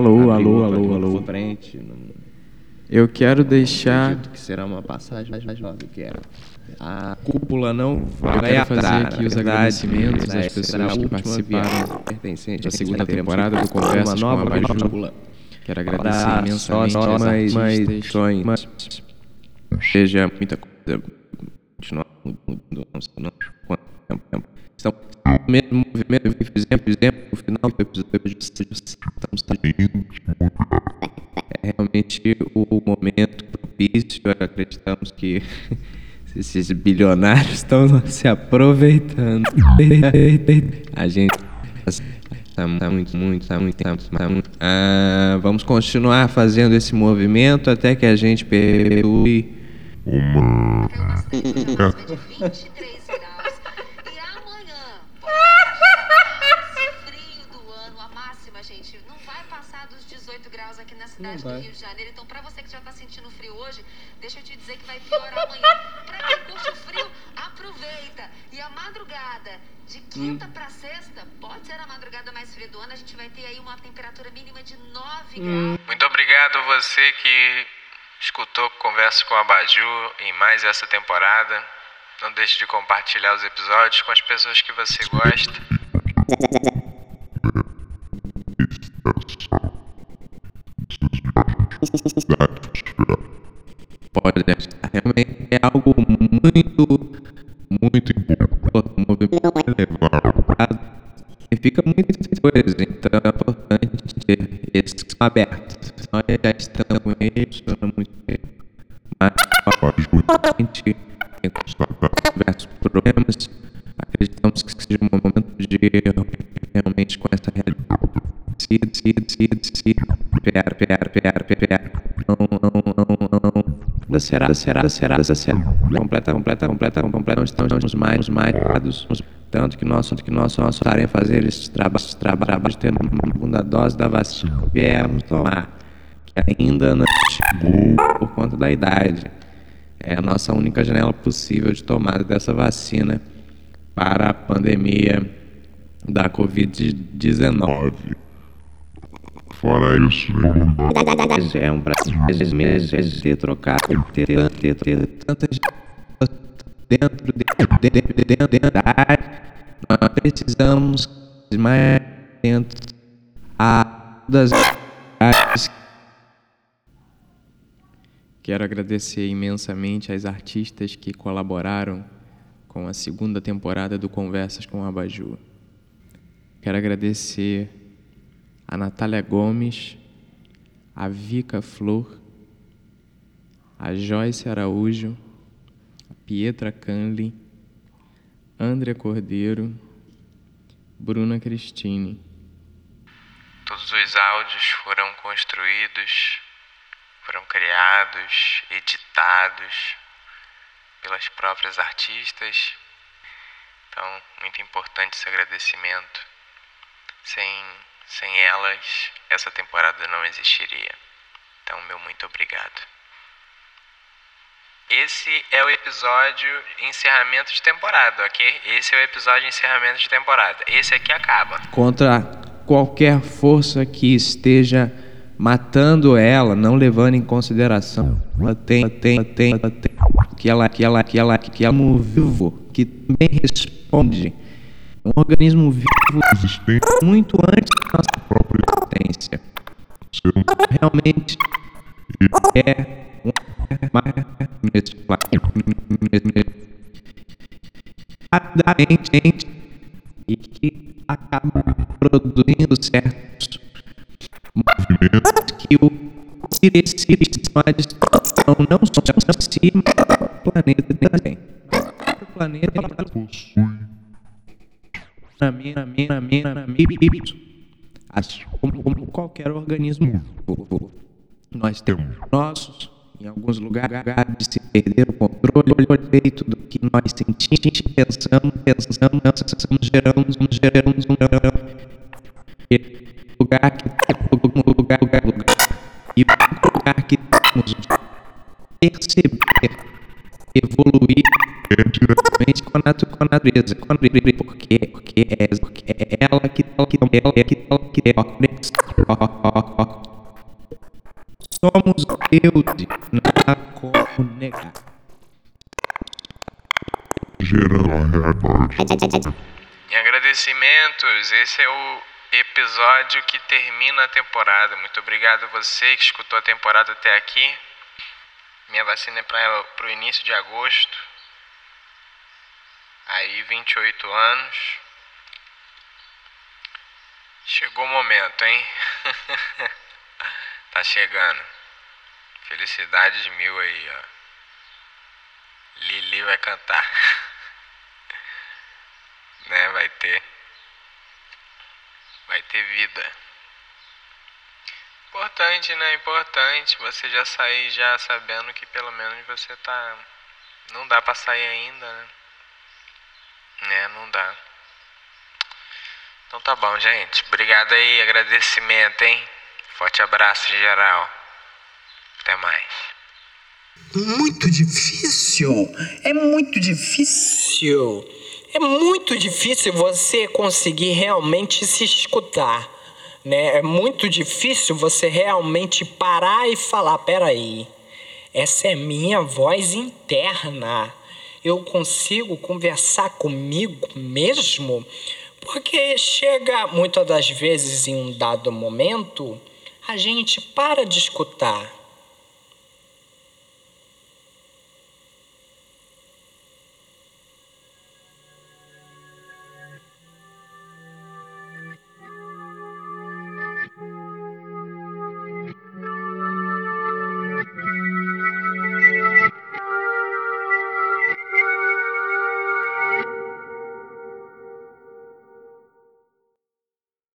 Alô, alô, alô, alô. Frente, não Eu quero deixar. que será uma passagem mais jovem que era. A cúpula não Eu vai quero fazer aqui os verdade, agradecimentos às será pessoas que participaram da segunda temporada do uma Conversas com nova a Baju. cúpula. Quero agradecer Para imensamente só- aos mas- mas artistas. sonhos, mas seja muita coisa continuar mudando, não sei tempo, tempo. Então, o mesmo movimento que fizemos, fizemos no final do episódio, estamos é realmente o momento propício, acreditamos que esses bilionários estão se aproveitando. A gente tá, tá muito, muito, tá muito, tá, tá muito. Ah, vamos continuar fazendo esse movimento até que a gente perdoe Uma máxima gente, não vai passar dos 18 graus aqui na cidade do Rio de Janeiro. Então, pra você que já tá sentindo frio hoje, deixa eu te dizer que vai piorar amanhã. Pra quem curte o frio, aproveita. E a madrugada, de quinta pra sexta, pode ser a madrugada mais fria do ano, a gente vai ter aí uma temperatura mínima de 9 graus. Muito obrigado você que escutou Conversa com a Baju em mais essa temporada. Não deixe de compartilhar os episódios com as pessoas que você gosta. pode realmente é algo muito, muito importante, elevado. E fica muita coisa, então é importante ter esses abertos. Nós já estamos com eles, funciona muito bem. Mas a gente tem diversos problemas. Acreditamos que seja um momento de realmente com essa realidade. Será, será, será, será. Completa, completa, completa, completa. Estamos mais, mais dados. Tanto que nós, tanto que nós só estarem a fazer esses trabalhos, trabalhos, tendo uma segunda dose da vacina. Viemos tomar. Que ainda não chegou por conta da idade. É a nossa única janela possível de tomada dessa vacina para a pandemia da Covid-19. Fora isso, né? É um prazer meses ter trocado, ter, ter, ter, ter tanta gente dentro, dentro, dentro, dentro, dentro da área. Nós precisamos mais dentro a das. Quero agradecer imensamente às artistas que colaboraram com a segunda temporada do Conversas com a Baju. Quero agradecer a Natália Gomes, a Vica Flor, a Joyce Araújo, a Pietra Canli, André Cordeiro, Bruna Cristine. Todos os áudios foram construídos, foram criados, editados pelas próprias artistas. Então, muito importante esse agradecimento. Sem, sem elas, essa temporada não existiria. Então, meu muito obrigado. Esse é o episódio encerramento de temporada, ok? Esse é o episódio encerramento de temporada. Esse aqui acaba. contra qualquer força que esteja matando ela, não levando em consideração. Ela tem, ela tem, ela tem, ela tem que ela, que ela, que ela, que ela é um vivo que também responde. Um organismo vivo Existente muito antes da nossa própria existência. Realmente é um nesse rapidamente e que acaba produzindo certos movimento que o estão à disposição não só de si, mas do planeta também. O planeta possui na minha, na minha, na minha, na minha, assim como, como qualquer organismo vivo. Nós temos nossos, em alguns lugares, se perder o controle feito do que nós sentimos, pensamos, pensamos, pensamos, geramos, geramos, geramos. Lugar que lugar, lugar, lugar. E o lugar que temos perceber, evoluir é diretamente com a natureza, com a natureza, com a natureza, porque, porque é, porque é ela que, ela que, ela que, ela que, ela que, somos deuses na comunidade. Em agradecimentos, esse é o episódio que termina a temporada. Muito obrigado a você que escutou a temporada até aqui. Minha vacina é para o início de agosto. Aí, 28 anos. Chegou o momento, hein? tá chegando. Felicidade de mil aí, ó. Lili vai cantar. né? Vai ter. Vai ter vida. Importante, né? Importante você já sair já sabendo que pelo menos você tá. Não dá pra sair ainda, né? Né? Não dá. Então tá bom, gente. Obrigado aí, agradecimento, hein? Forte abraço geral. Até mais. Muito difícil. É muito difícil. É muito difícil você conseguir realmente se escutar, né? É muito difícil você realmente parar e falar, peraí, essa é minha voz interna. Eu consigo conversar comigo mesmo? Porque chega muitas das vezes em um dado momento, a gente para de escutar